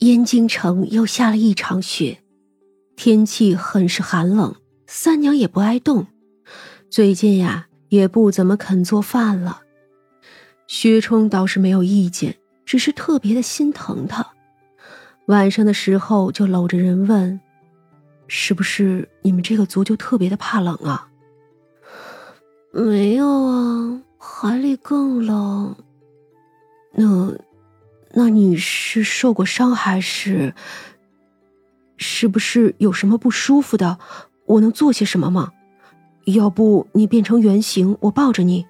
燕京城又下了一场雪，天气很是寒冷。三娘也不爱动，最近呀也不怎么肯做饭了。薛冲倒是没有意见，只是特别的心疼她。晚上的时候就搂着人问：“是不是你们这个族就特别的怕冷啊？”“没有啊，海里更冷。”“那，那你是受过伤还是？是不是有什么不舒服的？”我能做些什么吗？要不你变成原形，我抱着你。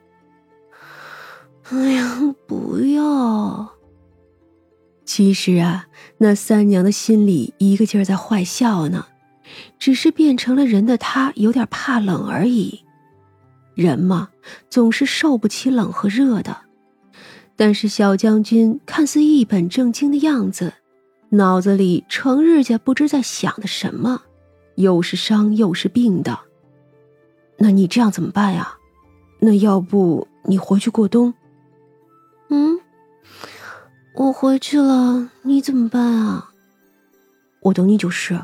哎呀，不要！其实啊，那三娘的心里一个劲儿在坏笑呢，只是变成了人的她有点怕冷而已。人嘛，总是受不起冷和热的。但是小将军看似一本正经的样子，脑子里成日家不知在想的什么。又是伤又是病的，那你这样怎么办呀？那要不你回去过冬？嗯，我回去了，你怎么办啊？我等你就是，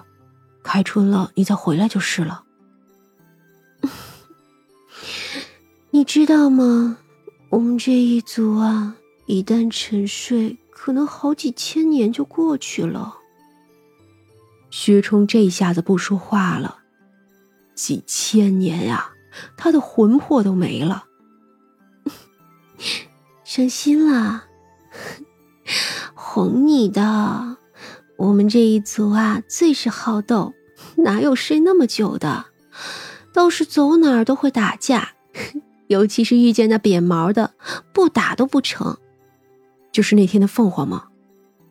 开春了你再回来就是了。你知道吗？我们这一族啊，一旦沉睡，可能好几千年就过去了。薛冲这下子不说话了，几千年呀，他的魂魄都没了。伤心了？哄你的。我们这一族啊，最是好斗，哪有睡那么久的？倒是走哪儿都会打架，尤其是遇见那扁毛的，不打都不成。就是那天的凤凰吗？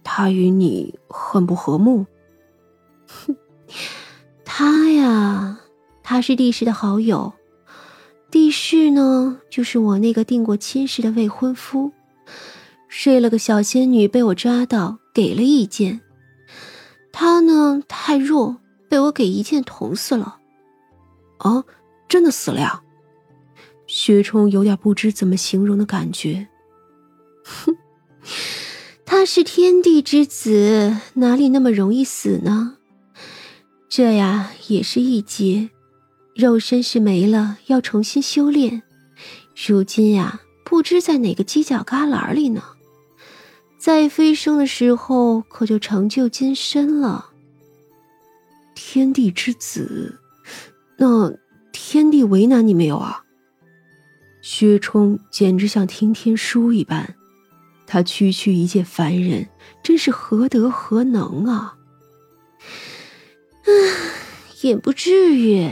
他与你很不和睦。哼，他呀，他是帝释的好友，帝释呢，就是我那个定过亲事的未婚夫，睡了个小仙女，被我抓到，给了一剑。他呢太弱，被我给一剑捅死了。啊，真的死了呀？薛冲有点不知怎么形容的感觉。哼，他是天地之子，哪里那么容易死呢？这呀也是一劫，肉身是没了，要重新修炼。如今呀，不知在哪个犄角旮旯里呢。在飞升的时候，可就成就金身了。天地之子，那天地为难你没有啊？薛冲简直像听天书一般，他区区一介凡人，真是何德何能啊！唉，也不至于。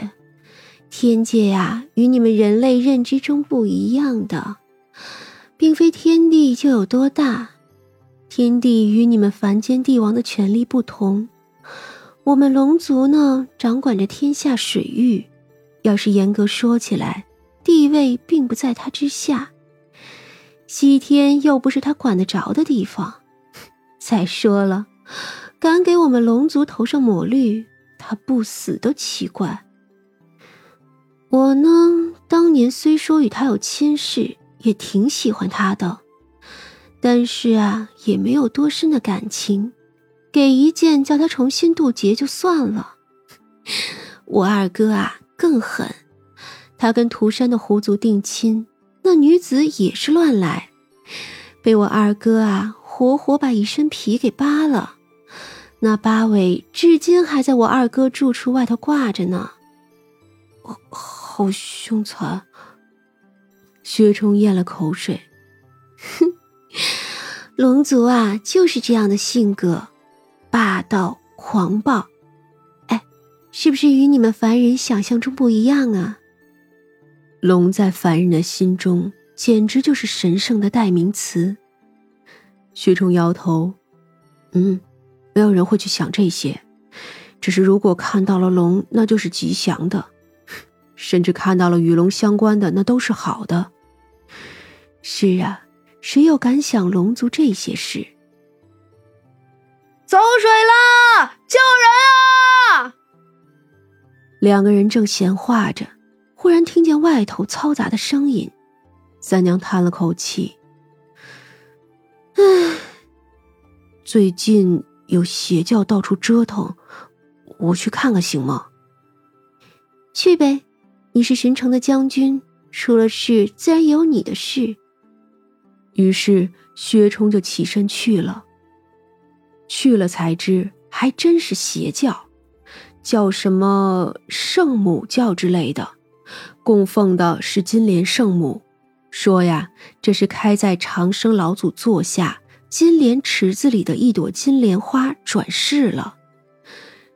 天界呀，与你们人类认知中不一样的，并非天地就有多大。天地与你们凡间帝王的权力不同。我们龙族呢，掌管着天下水域，要是严格说起来，地位并不在他之下。西天又不是他管得着的地方。再说了，敢给我们龙族头上抹绿？他不死都奇怪。我呢，当年虽说与他有亲事，也挺喜欢他的，但是啊，也没有多深的感情。给一剑叫他重新渡劫就算了。我二哥啊更狠，他跟涂山的狐族定亲，那女子也是乱来，被我二哥啊活活把一身皮给扒了。那八尾至今还在我二哥住处外头挂着呢，好凶残。薛冲咽了口水，哼，龙族啊就是这样的性格，霸道狂暴。哎，是不是与你们凡人想象中不一样啊？龙在凡人的心中简直就是神圣的代名词。薛冲摇头，嗯。没有人会去想这些，只是如果看到了龙，那就是吉祥的；甚至看到了与龙相关的，那都是好的。是啊，谁又敢想龙族这些事？走水啦！救人啊！两个人正闲话着，忽然听见外头嘈杂的声音。三娘叹了口气：“唉，最近……”有邪教到处折腾，我去看看行吗？去呗，你是巡城的将军，出了事自然也有你的事。于是薛冲就起身去了。去了才知，还真是邪教，叫什么圣母教之类的，供奉的是金莲圣母。说呀，这是开在长生老祖座下金莲池子里的一朵金莲花转世了。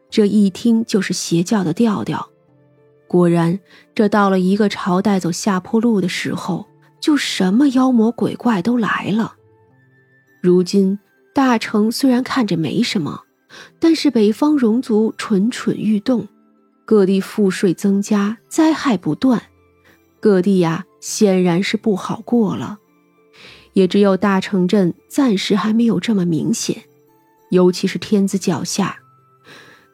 这一听就是邪教的调调。果然，这到了一个朝代走下坡路的时候，就什么妖魔鬼怪都来了。如今大城虽然看着没什么，但是北方戎族蠢蠢欲动，各地赋税增加，灾害不断，各地呀。显然是不好过了，也只有大城镇暂时还没有这么明显，尤其是天子脚下。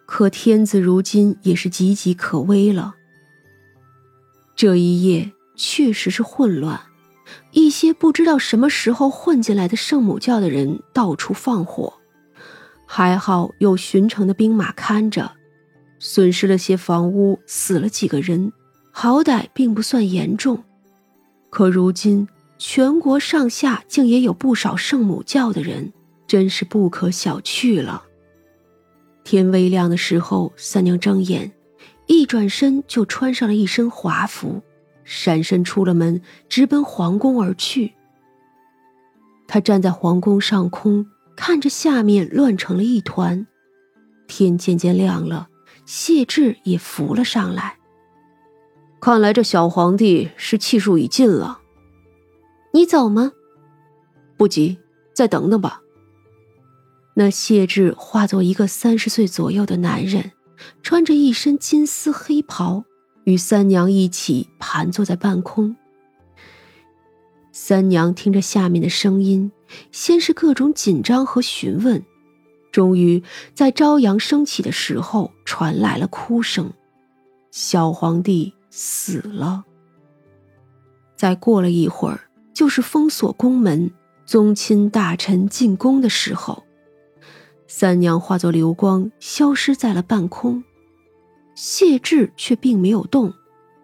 可天子如今也是岌岌可危了。这一夜确实是混乱，一些不知道什么时候混进来的圣母教的人到处放火，还好有巡城的兵马看着，损失了些房屋，死了几个人，好歹并不算严重。可如今，全国上下竟也有不少圣母教的人，真是不可小觑了。天微亮的时候，三娘睁眼，一转身就穿上了一身华服，闪身出了门，直奔皇宫而去。她站在皇宫上空，看着下面乱成了一团。天渐渐亮了，谢志也浮了上来。看来这小皇帝是气数已尽了。你走吗？不急，再等等吧。那谢志化作一个三十岁左右的男人，穿着一身金丝黑袍，与三娘一起盘坐在半空。三娘听着下面的声音，先是各种紧张和询问，终于在朝阳升起的时候传来了哭声。小皇帝。死了。再过了一会儿，就是封锁宫门、宗亲大臣进宫的时候。三娘化作流光，消失在了半空。谢志却并没有动，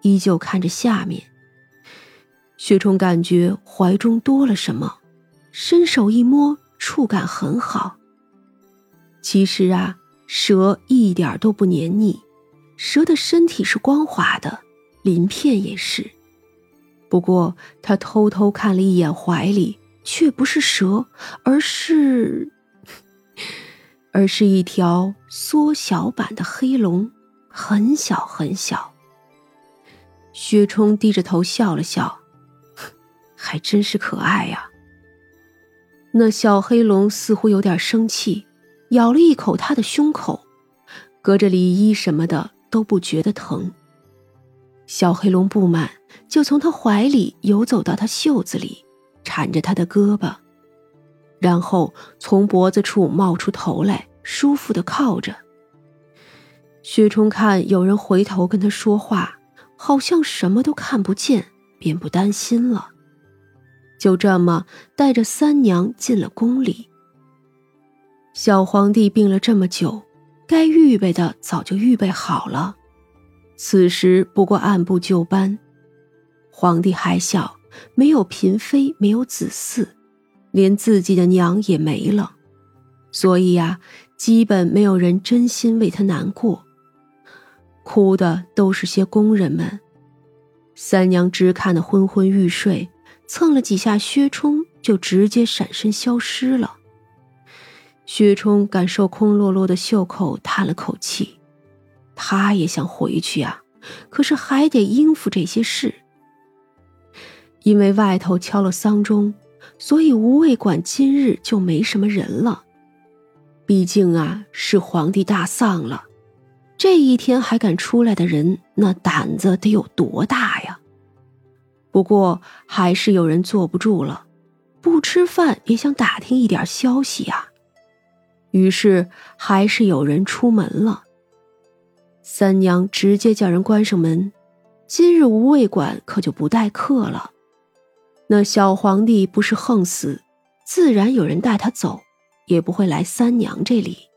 依旧看着下面。薛冲感觉怀中多了什么，伸手一摸，触感很好。其实啊，蛇一点都不黏腻，蛇的身体是光滑的。鳞片也是，不过他偷偷看了一眼怀里，却不是蛇，而是，而是一条缩小版的黑龙，很小很小。薛冲低着头笑了笑，还真是可爱呀。那小黑龙似乎有点生气，咬了一口他的胸口，隔着里衣什么的都不觉得疼。小黑龙不满，就从他怀里游走到他袖子里，缠着他的胳膊，然后从脖子处冒出头来，舒服的靠着。薛冲看有人回头跟他说话，好像什么都看不见，便不担心了。就这么带着三娘进了宫里。小皇帝病了这么久，该预备的早就预备好了。此时不过按部就班，皇帝还小，没有嫔妃，没有子嗣，连自己的娘也没了，所以呀，基本没有人真心为他难过，哭的都是些宫人们。三娘只看得昏昏欲睡，蹭了几下薛冲，就直接闪身消失了。薛冲感受空落落的袖口，叹了口气。他也想回去呀，可是还得应付这些事。因为外头敲了丧钟，所以无卫馆今日就没什么人了。毕竟啊，是皇帝大丧了，这一天还敢出来的人，那胆子得有多大呀？不过还是有人坐不住了，不吃饭也想打听一点消息呀。于是还是有人出门了。三娘直接叫人关上门，今日无味馆可就不待客了。那小皇帝不是横死，自然有人带他走，也不会来三娘这里。